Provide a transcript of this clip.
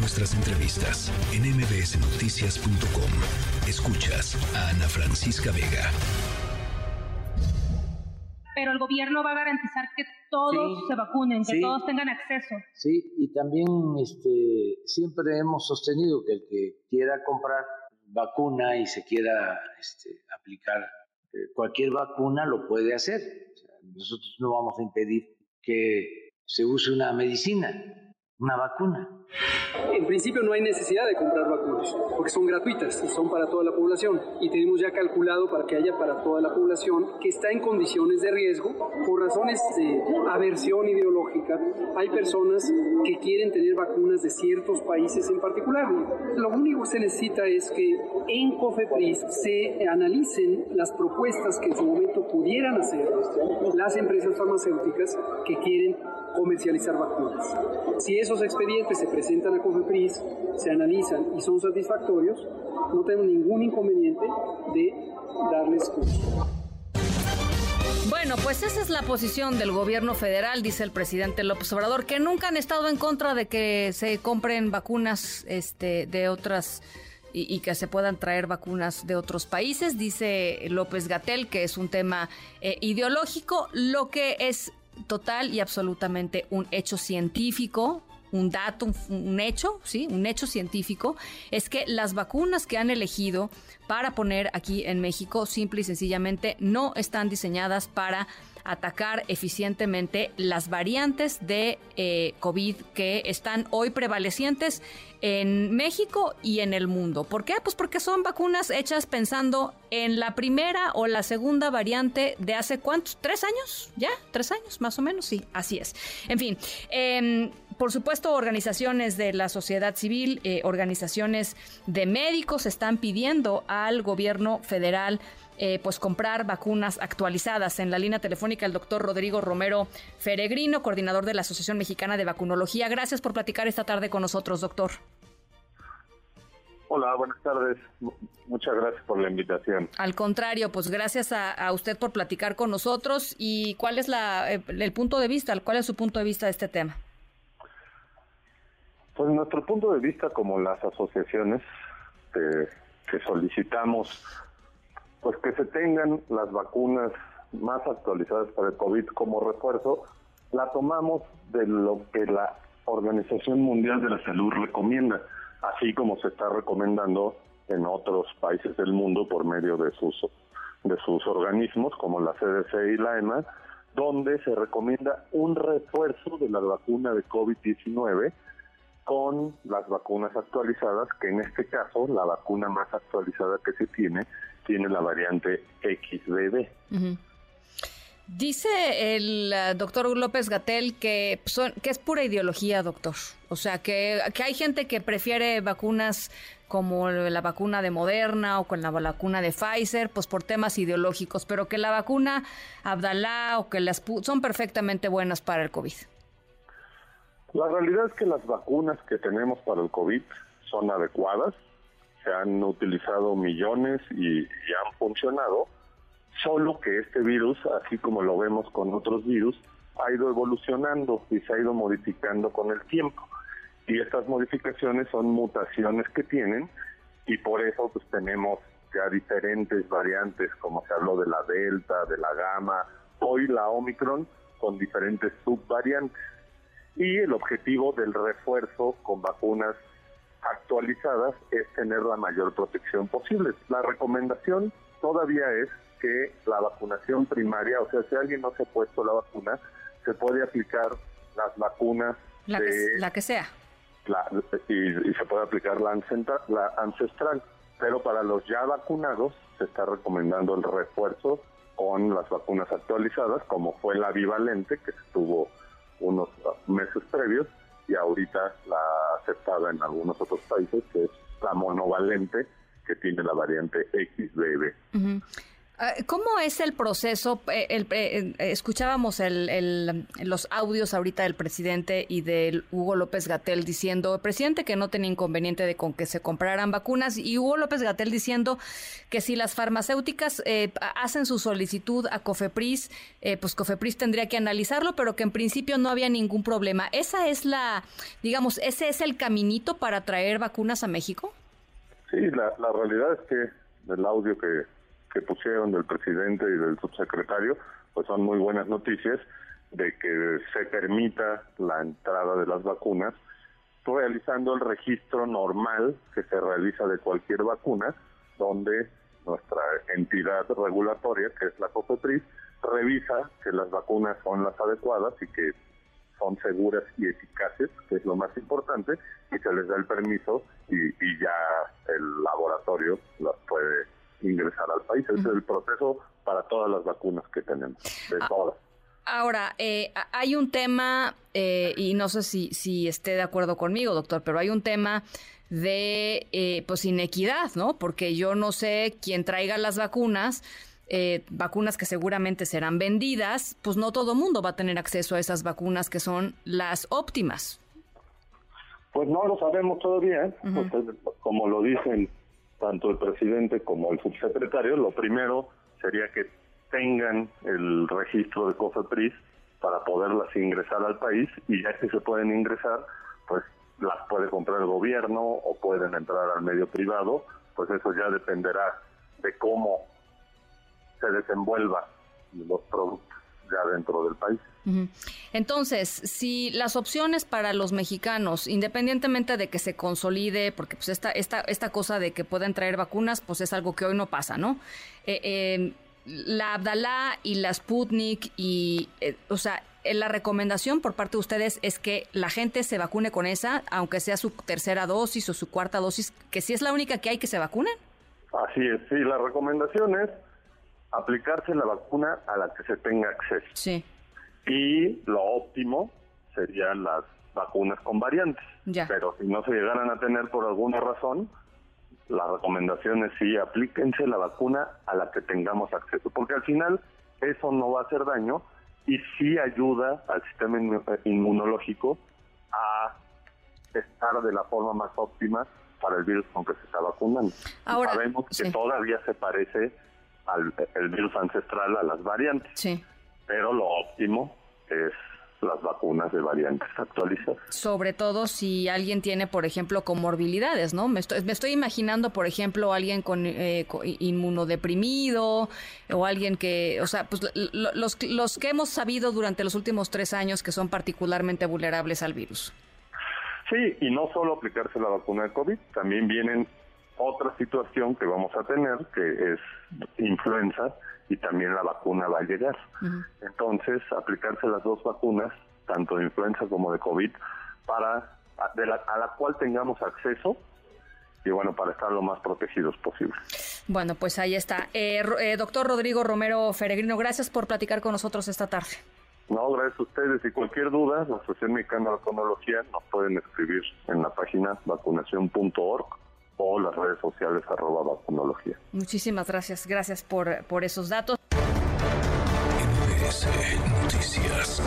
nuestras entrevistas en mbsnoticias.com. Escuchas a Ana Francisca Vega. Pero el gobierno va a garantizar que todos se vacunen, que todos tengan acceso. Sí, y también este, siempre hemos sostenido que el que quiera comprar vacuna y se quiera este, aplicar eh, cualquier vacuna lo puede hacer. nosotros no vamos a impedir que se use una medicina, una vacuna. En principio no hay necesidad de comprar vacunas, porque son gratuitas y son para toda la población. Y tenemos ya calculado para que haya para toda la población que está en condiciones de riesgo por razones de aversión ideológica. Hay personas que quieren tener vacunas de ciertos países en particular. Lo único que se necesita es que en COFEPRIS se analicen las propuestas que en su momento pudieran hacer las empresas farmacéuticas que quieren comercializar vacunas. Si esos expedientes se presentan a COFEPRIS, se analizan y son satisfactorios, no tengo ningún inconveniente de darles curso. Bueno, pues esa es la posición del gobierno federal, dice el presidente López Obrador, que nunca han estado en contra de que se compren vacunas este, de otras y, que se puedan traer vacunas de otros países. Dice López Gatel que es un tema eh, ideológico, lo que es total y absolutamente un hecho científico, un dato, un, hecho, sí, un hecho científico, es que las vacunas que han elegido para poner aquí en México, simple y sencillamente, no están diseñadas para atacar eficientemente las variantes de eh, COVID que están hoy prevalecientes en México y en el mundo. ¿Por qué? Pues porque son vacunas hechas pensando en la primera o la segunda variante de hace cuántos, tres años, ya, tres años más o menos, sí, así es. En fin, em, por supuesto, organizaciones de la sociedad civil, eh, organizaciones de médicos están pidiendo al gobierno federal eh, pues comprar vacunas actualizadas. En la línea telefónica el doctor Rodrigo Romero Feregrino, coordinador de la Asociación Mexicana de Vacunología. Gracias por platicar esta tarde con nosotros, doctor. Hola, buenas tardes. Muchas gracias por la invitación. Al contrario, pues gracias a, usted por platicar con nosotros. ¿Y cuál es la, eh, el punto de vista? ¿Cuál es su punto de vista de este tema? Pues nuestro punto de vista, como las asociaciones que solicitamos pues que se tengan las vacunas más actualizadas para el COVID como refuerzo, la tomamos de lo que la Organización Mundial de la Salud recomienda, así como se está recomendando en otros países del mundo por medio de sus de sus organismos como la CDC y la EMA, donde se recomienda un refuerzo de la vacuna de COVID-19 con las vacunas actualizadas, que en este caso la vacuna más actualizada que se tiene tiene la variante XBB. Dice el uh, doctor López Gatel que, que es pura ideología, doctor. O sea, que, que, hay gente que prefiere vacunas como la vacuna de Moderna o con la vacuna de Pfizer, pues por temas ideológicos, pero que la vacuna Abdalá o que las son perfectamente buenas para el COVID. La realidad es que las vacunas que tenemos para el COVID son adecuadas, se han utilizado millones y, han funcionado, solo que este virus, así como lo vemos con otros virus, ha ido evolucionando y se ha ido modificando con el tiempo. Y estas modificaciones son mutaciones que tienen y por eso pues tenemos ya diferentes variantes, como se habló de la delta, de la gamma, hoy la omicron, con diferentes subvariantes. Y el objetivo del refuerzo con vacunas actualizadas es tener la mayor protección posible. La recomendación todavía es que la vacunación primaria, o sea, si alguien no se ha puesto la vacuna, se puede aplicar las vacunas la, de, que, la que sea. y, se puede aplicar la ancestral, la ancestral, pero para los ya vacunados se está recomendando el refuerzo con las vacunas actualizadas, como fue la bivalente, que estuvo unos meses previos, y ahorita la aceptada en algunos otros países, que es la monovalente, que tiene la variante XBB. ¿Cómo es el proceso? Eh, el, eh, escuchábamos el, los audios ahorita del presidente y del Hugo López Gatel diciendo, presidente que no tenía inconveniente de con que se compraran vacunas y Hugo López Gatel diciendo que si las farmacéuticas eh, hacen su solicitud a Cofepris, pues Cofepris tendría que analizarlo, pero que en principio no había ningún problema. ¿Esa es la, digamos, ese es el caminito para traer vacunas a México? Sí, la, la realidad es que el audio que que pusieron del presidente y del subsecretario, pues son muy buenas noticias de que se permita la entrada de las vacunas, realizando el registro normal que se realiza de cualquier vacuna, donde nuestra entidad regulatoria, que es la COFEPRIS, revisa que las vacunas son las adecuadas y que son seguras y eficaces, que es lo más importante, y se les da el permiso y, y ya el laboratorio las puede ingresar al país. Ese es el proceso para todas las vacunas que tenemos, de ah, todas. Ahora, eh, hay un tema, eh, y no sé si, si esté de acuerdo conmigo, doctor, pero hay un tema de eh, pues inequidad, ¿no? Porque yo no sé quién traiga las vacunas, vacunas que seguramente serán vendidas, pues no todo mundo va a tener acceso a esas vacunas que son las óptimas. Pues no lo sabemos todavía, como lo dicen tanto el presidente como el subsecretario, lo primero sería que tengan el registro de COFEPRIS para poderlas ingresar al país y ya que se pueden ingresar, pues las puede comprar el gobierno o pueden entrar al medio privado, pues eso ya dependerá de cómo se desenvuelva los productos ya dentro del país. Entonces, si las opciones para los mexicanos, independientemente de que se consolide, porque pues esta, esta, esta cosa de que puedan traer vacunas, pues es algo que hoy no pasa, ¿no? Eh, eh, la Abdalá y la Sputnik y, eh, o sea, la recomendación por parte de ustedes es que la gente se vacune con esa, aunque sea su tercera dosis o su cuarta dosis, que si es la única que hay que se vacunen. Así es, sí, la recomendación es aplicarse la vacuna a la que se tenga acceso. Sí. Y lo óptimo serían las vacunas con variantes. Ya. Pero si no se llegaran a tener por alguna razón, la recomendación es sí, aplíquense la vacuna a la que tengamos acceso, porque al final eso no va a hacer daño y sí ayuda al sistema inmunológico a estar de la forma más óptima para el virus con que se está vacunando. Ahora, Sabemos que todavía se parece al el virus ancestral a las variantes. Sí. Pero lo óptimo es las vacunas de variantes actualizadas. Sobre todo si alguien tiene, por ejemplo, comorbilidades, ¿no? Me estoy, me estoy imaginando, por ejemplo, alguien con, eh, inmunodeprimido o alguien que, o sea, pues los, los que hemos sabido durante los últimos tres años que son particularmente vulnerables al virus. Sí, y no solo aplicarse la vacuna de COVID, también vienen otra situación que vamos a tener, que es influenza, y también la vacuna va a llegar. Entonces, aplicarse las dos vacunas, tanto de influenza como de COVID, para a, la, cual tengamos acceso y bueno, para estar lo más protegidos posible. Bueno, pues ahí está. Eh, eh, doctor Rodrigo Romero Feregrino, gracias por platicar con nosotros esta tarde. No, gracias a ustedes. Y cualquier duda, la Asociación Mexicana de Vacunología nos pueden escribir en la página vacunación.org o las redes sociales arroba vacunología. Muchísimas gracias, gracias por, por esos datos. Noticias.